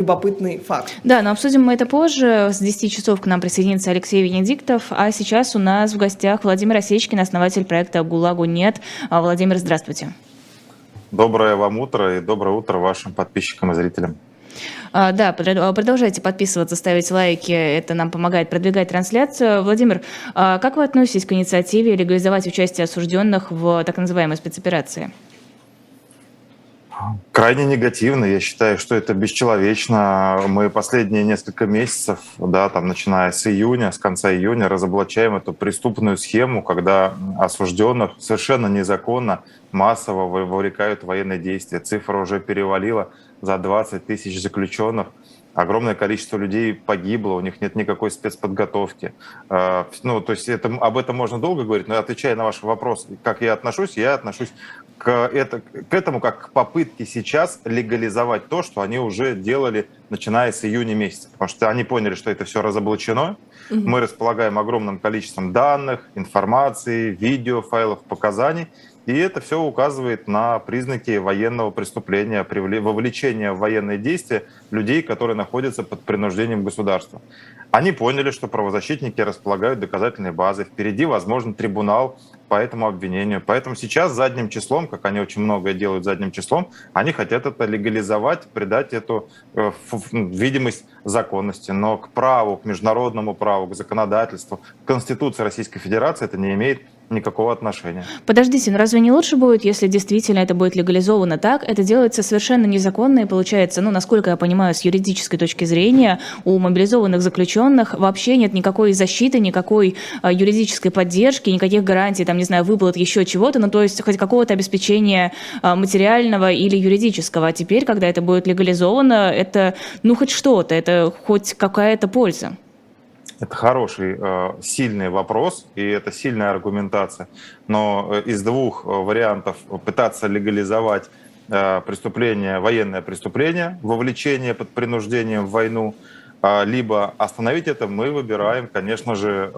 любопытный факт. Да, но обсудим мы это позже. С 10 часов к нам присоединится Алексей Венедиктов. А сейчас у нас в гостях Владимир Осечкин, основатель проекта «ГУЛАГу нет». А, Владимир, здравствуйте. Доброе вам утро и доброе утро вашим подписчикам и зрителям. А, да, продолжайте подписываться, ставить лайки, это нам помогает продвигать трансляцию. Владимир, а как вы относитесь к инициативе легализовать участие осужденных в так называемой спецоперации? Крайне негативно. Я считаю, что это бесчеловечно. Мы последние несколько месяцев, да, там, начиная с июня, с конца июня, разоблачаем эту преступную схему, когда осужденных совершенно незаконно массово вовлекают в военные действия. Цифра уже перевалила за 20 тысяч заключенных огромное количество людей погибло, у них нет никакой спецподготовки. А, ну, то есть это, об этом можно долго говорить, но отвечая на ваш вопрос, как я отношусь, я отношусь к, это, к этому как к попытке сейчас легализовать то, что они уже делали, начиная с июня месяца. Потому что они поняли, что это все разоблачено. Угу. Мы располагаем огромным количеством данных, информации, видео, файлов, показаний. И это все указывает на признаки военного преступления, вовлечения в военные действия людей, которые находятся под принуждением государства. Они поняли, что правозащитники располагают доказательной базой. Впереди, возможно, трибунал по этому обвинению. Поэтому сейчас задним числом, как они очень многое делают задним числом, они хотят это легализовать, придать эту э, видимость законности. Но к праву, к международному праву, к законодательству, к Конституции Российской Федерации это не имеет никакого отношения. Подождите, но разве не лучше будет, если действительно это будет легализовано так? Это делается совершенно незаконно и получается, ну, насколько я понимаю, с юридической точки зрения, у мобилизованных заключенных вообще нет никакой защиты, никакой а, юридической поддержки, никаких гарантий, там, не знаю, выплат, еще чего-то, ну, то есть хоть какого-то обеспечения а, материального или юридического. А теперь, когда это будет легализовано, это, ну, хоть что-то, это хоть какая-то польза. Это хороший, э, сильный вопрос, и это сильная аргументация. Но э, из двух э, вариантов пытаться легализовать преступление, военное преступление, вовлечение под принуждением в войну, либо остановить это, мы выбираем, конечно же,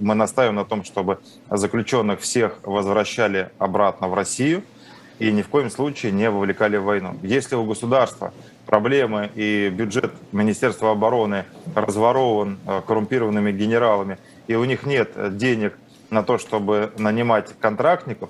мы настаиваем на том, чтобы заключенных всех возвращали обратно в Россию и ни в коем случае не вовлекали в войну. Если у государства проблемы, и бюджет Министерства обороны разворован э, коррумпированными генералами, и у них нет денег на то, чтобы нанимать контрактников,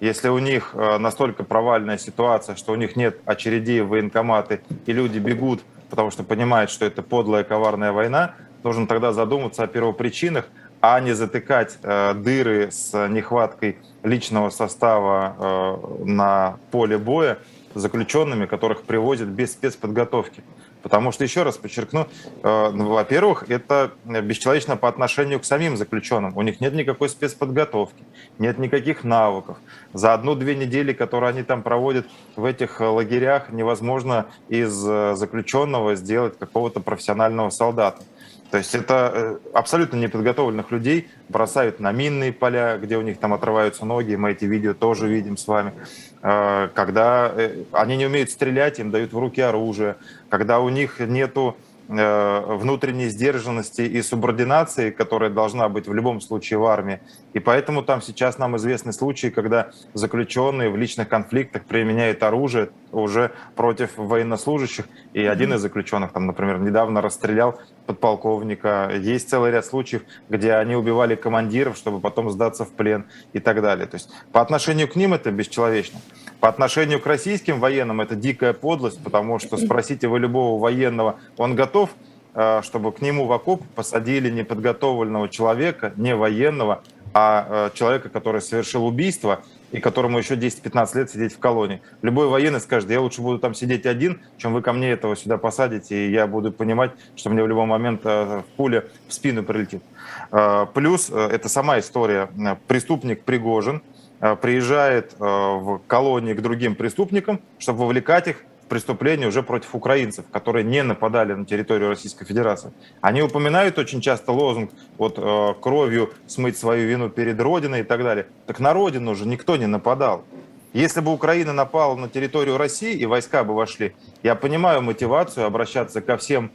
если у них э, настолько провальная ситуация, что у них нет очередей в военкоматы, и люди бегут, потому что понимают, что это подлая коварная война, нужно тогда задуматься о первопричинах, а не затыкать э, дыры с нехваткой личного состава э, на поле боя заключенными, которых привозят без спецподготовки. Потому что, еще раз подчеркну, э, ну, во-первых, это бесчеловечно по отношению к самим заключенным. У них нет никакой спецподготовки, нет никаких навыков. За одну-две недели, которые они там проводят в этих лагерях, невозможно из э, заключенного сделать какого-то профессионального солдата. То есть это э, абсолютно неподготовленных людей бросают на минные поля, где у них там отрываются ноги, мы эти видео тоже видим с вами. Э, когда э, они не умеют стрелять, им дают в руки оружие, когда у них нету внутренней сдержанности и субординации, которая должна быть в любом случае в армии. И поэтому там сейчас нам известны случаи, когда заключенные в личных конфликтах применяют оружие уже против военнослужащих. И один из заключенных, там, например, недавно расстрелял подполковника. Есть целый ряд случаев, где они убивали командиров, чтобы потом сдаться в плен и так далее. То есть по отношению к ним это бесчеловечно. По отношению к российским военным это дикая подлость, потому что спросите вы любого военного, он готов, э, чтобы к нему в окоп посадили неподготовленного человека, не военного, а э, человека, который совершил убийство и которому еще 10-15 лет сидеть в колонии. Любой военный скажет, я лучше буду там сидеть один, чем вы ко мне этого сюда посадите, и я буду понимать, что мне в любой момент э, в пуля в спину прилетит. Плюс это сама история. Преступник Пригожин – приезжает э, в колонии к другим преступникам, чтобы вовлекать их в преступления уже против украинцев, которые не нападали на территорию Российской Федерации. Они упоминают очень часто лозунг вот э, кровью смыть свою вину перед Родиной и так далее. Так на Родину уже никто не нападал. Если бы Украина напала на территорию России и войска бы вошли, я понимаю мотивацию обращаться ко всем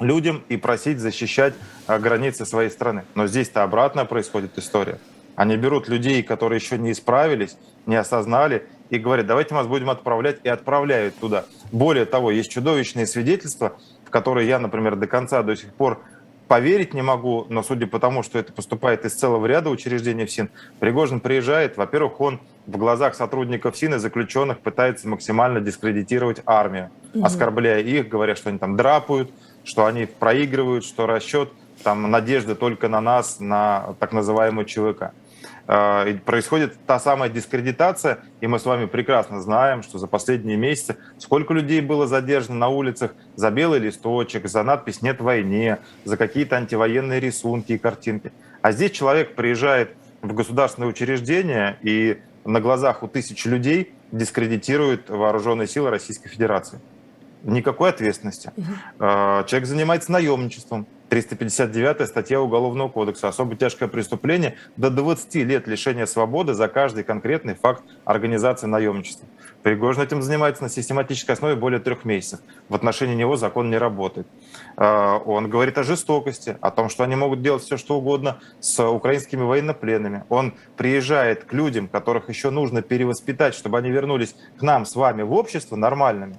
людям и просить защищать границы своей страны. Но здесь-то обратно происходит история. Они берут людей, которые еще не исправились, не осознали и говорят, давайте мы вас будем отправлять, и отправляют туда. Более того, есть чудовищные свидетельства, в которые я, например, до конца до сих пор поверить не могу, но судя по тому, что это поступает из целого ряда учреждений ФСИН, Пригожин приезжает, во-первых, он в глазах сотрудников СИН и заключенных пытается максимально дискредитировать армию, угу. оскорбляя их, говоря, что они там драпают, что они проигрывают, что расчет, там надежда только на нас, на так называемый ЧВК. Э, происходит та самая дискредитация, и мы с вами прекрасно знаем, что за последние месяцы сколько людей было задержано на улицах за белый листочек, за надпись «Нет войне», за какие-то антивоенные рисунки и картинки. А здесь человек приезжает в государственное учреждение и на глазах у тысяч людей дискредитирует вооруженные силы Российской Федерации. Никакой ответственности. Угу. Человек занимается наемничеством, 359 статья Уголовного кодекса. Особо тяжкое преступление до 20 лет лишения свободы за каждый конкретный факт организации наемничества. Пригожин этим занимается на систематической основе более трех месяцев. В отношении него закон не работает. А, он говорит о жестокости, о том, что они могут делать все, что угодно с украинскими военнопленными. Он приезжает к людям, которых еще нужно перевоспитать, чтобы они вернулись к нам с вами в общество нормальными,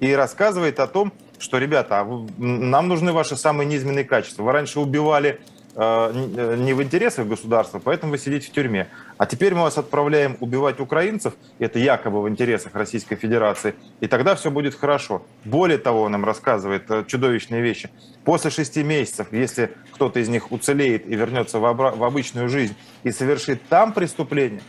и рассказывает о том, что, ребята, а нам нужны ваши самые низменные качества. Вы раньше убивали э, э, не в интересах государства, поэтому вы сидите в тюрьме. А теперь мы вас отправляем убивать украинцев, это якобы в интересах Российской Федерации, и тогда все будет хорошо. Более того, он нам рассказывает э, чудовищные вещи. После шести месяцев, если кто-то из них уцелеет и вернется в, обра- в обычную жизнь и совершит там преступление,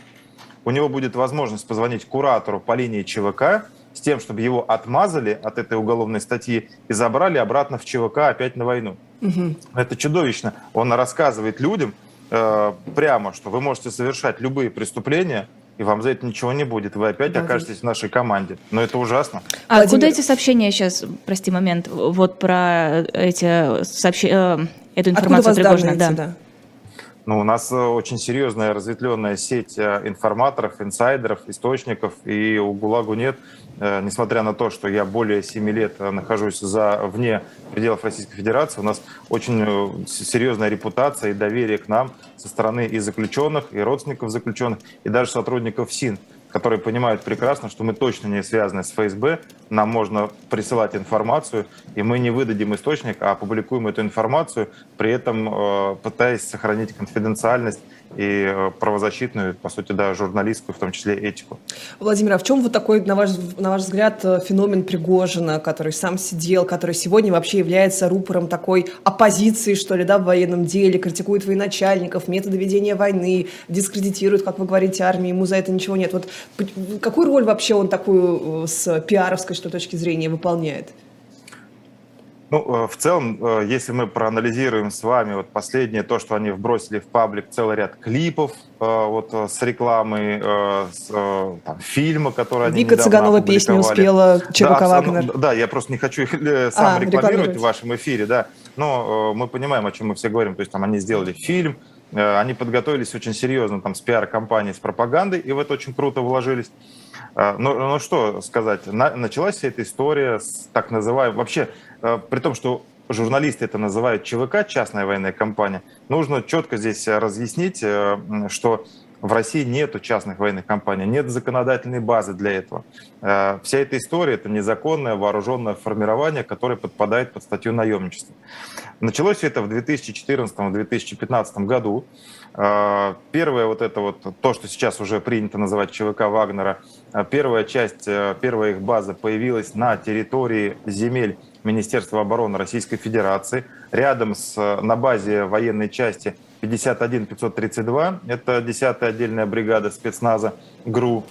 у него будет возможность позвонить куратору по линии ЧВК, с тем, чтобы его отмазали от этой уголовной статьи и забрали обратно в ЧВК опять на войну. Угу. Это чудовищно. Он рассказывает людям э, прямо, что вы можете совершать любые преступления, и вам за это ничего не будет. Вы опять да, окажетесь в нашей команде. Но это ужасно. А Владимир... куда эти сообщения сейчас, прости момент, вот про эти сообщения, э, эту информацию Откуда Пригожина? Да. да. Ну, у нас э, очень серьезная разветвленная сеть э, информаторов, инсайдеров, источников, и у ГУЛАГу нет, э, несмотря на то, что я более 7 лет нахожусь за, вне пределов Российской Федерации, у нас очень серьезная репутация и доверие к нам со стороны и заключенных, и родственников заключенных, и даже сотрудников СИН которые понимают прекрасно, что мы точно не связаны с ФСБ, нам можно присылать информацию, и мы не выдадим источник, а опубликуем эту информацию, при этом э, пытаясь сохранить конфиденциальность и э, правозащитную, по сути, да, журналистскую, в том числе этику. Владимир, а в чем вот такой, на ваш, на ваш взгляд, э, феномен Пригожина, который сам сидел, который сегодня вообще является рупором такой оппозиции, что ли, да, в военном деле, критикует военачальников, методы ведения войны, дискредитирует, как вы говорите, армии, ему за это ничего нет. Вот какую роль вообще он такую э, с пиаровской что точки зрения выполняет? Ну, э, в целом, э, если мы проанализируем с вами вот последнее, то, что они вбросили в паблик целый ряд клипов э, вот с рекламой, с там, фильма, который они Вика Цыганова песню успела, ЧВК да, Вагнер. Да, я просто не хочу их сам а, рекламировать. в вашем эфире, да, но мы понимаем, о чем мы все говорим, то есть там они сделали фильм, они подготовились очень серьезно там с пиар-компанией, с пропагандой, и в это очень круто вложились. Ну, ну что сказать, на, началась вся эта история с так называемой, вообще Э, при том, что журналисты это называют ЧВК, частная военная компания, нужно четко здесь разъяснить, э, что в России нет частных военных компаний, нет законодательной базы для этого. Э, вся эта история – это незаконное вооруженное формирование, которое подпадает под статью наемничества. Началось это в 2014-2015 году. Первое вот это вот, то, что сейчас уже принято называть ЧВК Вагнера, первая часть, первая их база появилась на территории земель Министерства обороны Российской Федерации, рядом с, на базе военной части 51-532, это 10-я отдельная бригада спецназа ГРУ,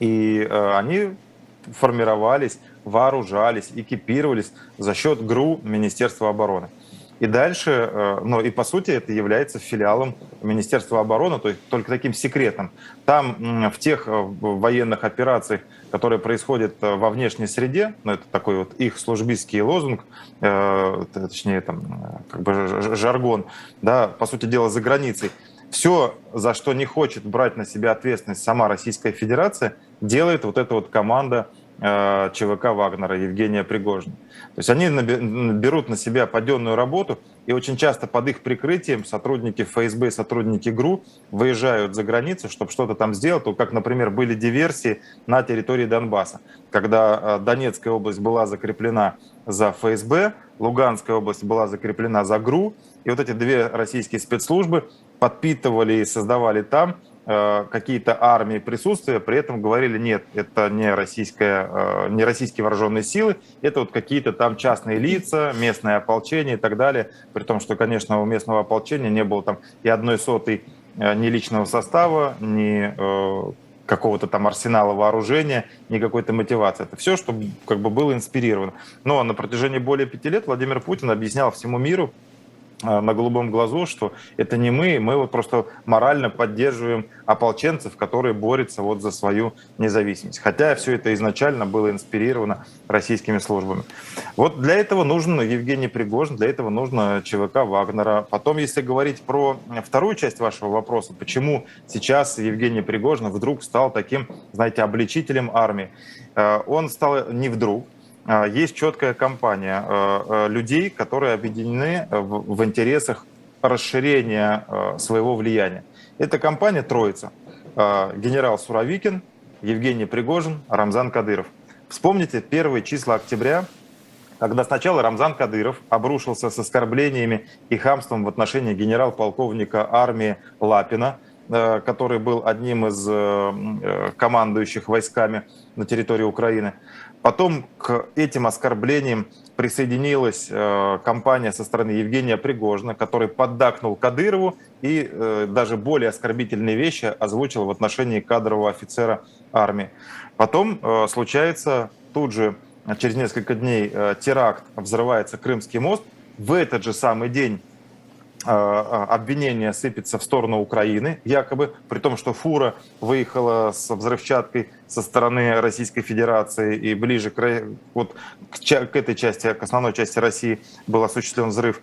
и э, они формировались, вооружались, экипировались за счет ГРУ Министерства обороны. И дальше, ну и по сути это является филиалом Министерства обороны, то есть только таким секретом. Там в тех э, военных операциях, которые происходят э, во внешней среде, ну это такой вот их службистский лозунг, точнее там как бы жаргон, да, по сути дела за границей, все, за что не хочет брать на себя ответственность сама Российская Федерация, делает вот эта вот команда ЧВК Вагнера Евгения Пригожина. То есть они берут на себя паденную работу, и очень часто под их прикрытием сотрудники ФСБ и сотрудники ГРУ выезжают за границу, чтобы что-то там сделать, как, например, были диверсии на территории Донбасса, когда э, Донецкая область была закреплена за ФСБ, Луганская область была закреплена за ГРУ, и вот эти две российские спецслужбы подпитывали и создавали там Э, какие-то армии присутствия, при этом говорили, нет, это не, российская, э, не российские вооруженные силы, это вот какие-то там частные лица, местное ополчение и так далее, при том, что, конечно, у местного ополчения не было там и одной сотой э, ни личного состава, ни какого-то там арсенала вооружения, ни какой-то мотивации. Это все, что как бы было инспирировано. Но на протяжении более пяти лет Владимир Путин объяснял всему миру, Э, на голубом глазу, что это не мы, мы вот просто морально поддерживаем ополченцев, которые борются вот за свою независимость. Хотя все это изначально было инспирировано российскими службами. Вот для этого нужен Евгений Пригожин, для этого нужно ЧВК Вагнера. Потом, если говорить про вторую часть вашего вопроса, почему сейчас Евгений Пригожин вдруг стал таким, знаете, обличителем армии, э, он стал не вдруг, есть четкая компания а, а, людей, которые объединены в интересах расширения своего влияния. Это компания «Троица». Генерал Суровикин, Евгений Пригожин, Рамзан Кадыров. Вспомните первые числа октября, когда сначала Рамзан Кадыров обрушился с оскорблениями и хамством в отношении генерал-полковника армии Лапина, который был одним из э, э, командующих войсками на территории Украины. Потом к этим оскорблениям присоединилась э, компания со стороны Евгения Пригожина, который поддакнул Кадырову и э, даже более оскорбительные вещи озвучил в отношении кадрового офицера армии. Потом э, случается тут же через несколько дней э, теракт, взрывается Крымский мост. В этот же самый день обвинение сыпется в сторону Украины, якобы, при том, что фура выехала с взрывчаткой со стороны Российской Федерации и ближе к, вот, к, к этой части, к основной части России был осуществлен взрыв.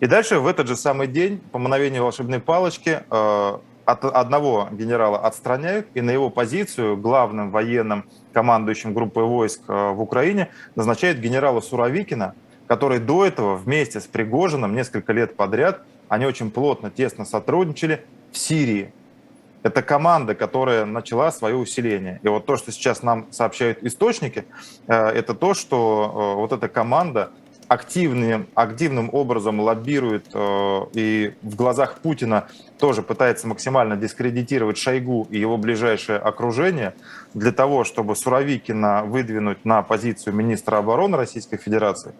И дальше в этот же самый день, по мановению волшебной палочки, а, от одного генерала отстраняют, и на его позицию главным военным командующим группой войск в Украине назначают генерала Суровикина, который до этого вместе с Пригожиным несколько лет подряд они очень плотно, тесно сотрудничали в Сирии. Это команда, которая начала свое усиление. И вот то, что сейчас нам сообщают источники, э, это то, что э, вот эта команда активным, активным образом лоббирует э, и в глазах Путина тоже пытается максимально дискредитировать Шойгу и его ближайшее окружение для того, чтобы Суровикина выдвинуть на позицию министра обороны Российской Федерации,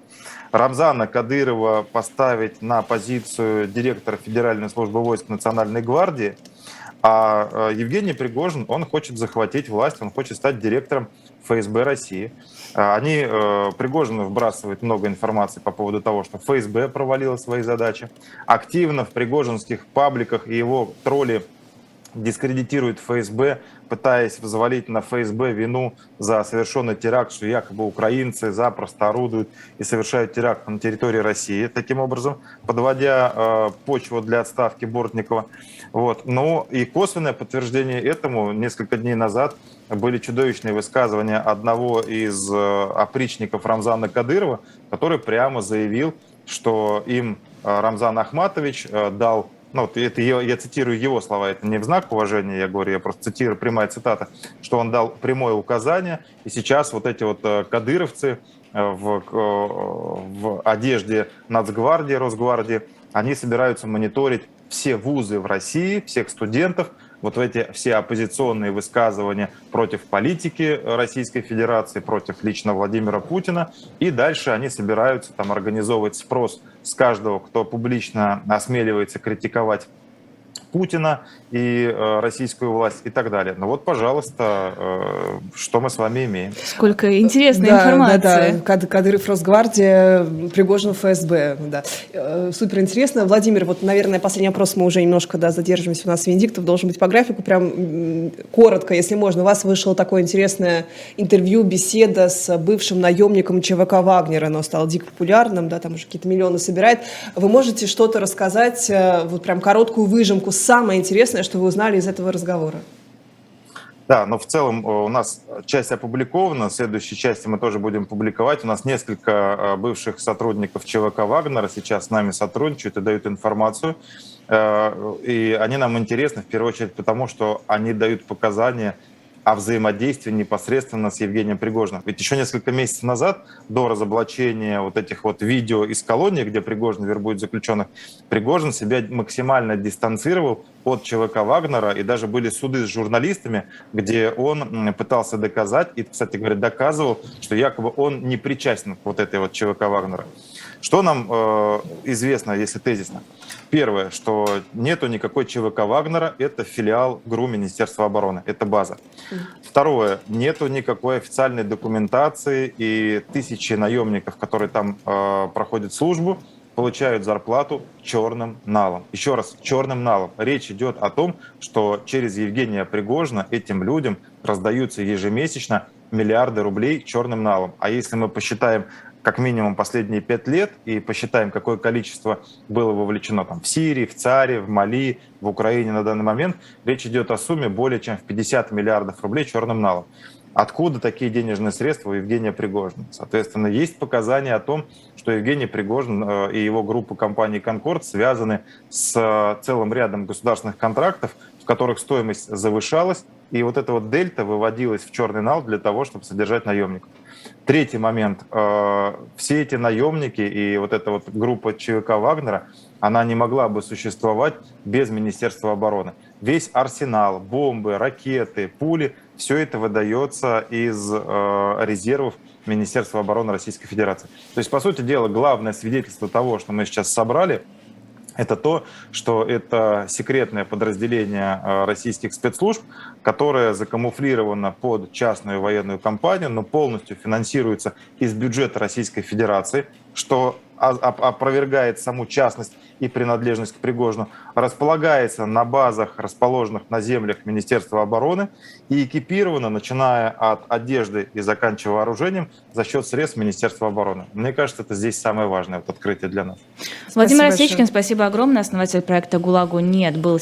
Рамзана Кадырова поставить на позицию директора Федеральной службы войск Национальной гвардии, а э, Евгений Пригожин, он хочет захватить власть, он хочет стать директором ФСБ России. А, они, э, Пригожин вбрасывает много информации по поводу того, что ФСБ провалила свои задачи. Активно в пригожинских пабликах и его тролли дискредитируют ФСБ, пытаясь взвалить на ФСБ вину за совершенный теракт, что якобы украинцы запросто орудуют и совершают теракт на территории России, таким образом подводя э, почву для отставки Бортникова. Вот. Ну и косвенное подтверждение этому несколько дней назад были чудовищные высказывания одного из э, опричников Рамзана Кадырова, который прямо заявил, что им э, Рамзан Ахматович э, дал ну, вот это я, я цитирую его слова, это не в знак уважения, я говорю, я просто цитирую прямая цитата, что он дал прямое указание, и сейчас вот эти вот кадыровцы в, в одежде Нацгвардии, Росгвардии, они собираются мониторить все вузы в России, всех студентов, вот эти все оппозиционные высказывания против политики Российской Федерации, против лично Владимира Путина. И дальше они собираются там организовывать спрос с каждого, кто публично осмеливается критиковать Путина и э, российскую власть и так далее. Ну вот, пожалуйста, э, что мы с вами имеем. Сколько интересной да, информации. Да, да. Кад Кадыров Росгвардия, Пригожин ФСБ. Да. Э, супер интересно. Владимир, вот, наверное, последний вопрос, мы уже немножко да, задерживаемся. У нас Венедиктов должен быть по графику. Прям коротко, если можно. У вас вышло такое интересное интервью, беседа с бывшим наемником ЧВК Вагнера. Оно стало дико популярным, да, там уже какие-то миллионы собирает. Вы можете что-то рассказать, вот прям короткую выжимку, самое интересное, что вы узнали из этого разговора? Да, но в целом у нас часть опубликована, следующей части мы тоже будем публиковать. У нас несколько бывших сотрудников ЧВК «Вагнера» сейчас с нами сотрудничают и дают информацию. И они нам интересны в первую очередь потому, что они дают показания о взаимодействии непосредственно с Евгением Пригожиным. Ведь еще несколько месяцев назад, до разоблачения вот этих вот видео из колонии, где Пригожин вербует заключенных, Пригожин себя максимально дистанцировал от ЧВК Вагнера, и даже были суды с журналистами, где он пытался доказать, и, кстати говоря, доказывал, что якобы он не причастен к вот этой вот ЧВК Вагнера. Что нам э, известно, если тезисно? Первое, что нету никакой ЧВК Вагнера, это филиал ГРУ Министерства обороны, это база. Второе, нету никакой официальной документации, и тысячи наемников, которые там э, проходят службу, получают зарплату черным налом. Еще раз, черным налом. Речь идет о том, что через Евгения Пригожина этим людям раздаются ежемесячно миллиарды рублей черным налом. А если мы посчитаем как минимум последние пять лет и посчитаем, какое количество было вовлечено там, в Сирии, в ЦАРе, в Мали, в Украине на данный момент, речь идет о сумме более чем в 50 миллиардов рублей черным налом. Откуда такие денежные средства у Евгения Пригожина? Соответственно, есть показания о том, что Евгений Пригожин э, и его группа компании «Конкорд» связаны с э, целым рядом государственных контрактов, в которых стоимость завышалась, и вот эта вот дельта выводилась в черный нал для того, чтобы содержать наемников. Третий момент. Э, все эти наемники и вот эта вот группа ЧВК Вагнера, она не могла бы существовать без Министерства обороны. Весь арсенал, бомбы, ракеты, пули, все это выдается из э, резервов Министерства обороны Российской Федерации. То есть, по сути дела, главное свидетельство того, что мы сейчас собрали – это то, что это секретное подразделение э, российских спецслужб, которое закамуфлировано под частную военную компанию, но полностью финансируется из бюджета Российской Федерации, что опровергает саму частность и принадлежность к Пригожину, располагается на базах, расположенных на землях Министерства обороны и экипирована, начиная от одежды и заканчивая вооружением, за счет средств Министерства обороны. Мне кажется, это здесь самое важное вот открытие для нас. Владимир спасибо Осечкин, спасибо огромное. Основатель проекта «ГУЛАГу нет» был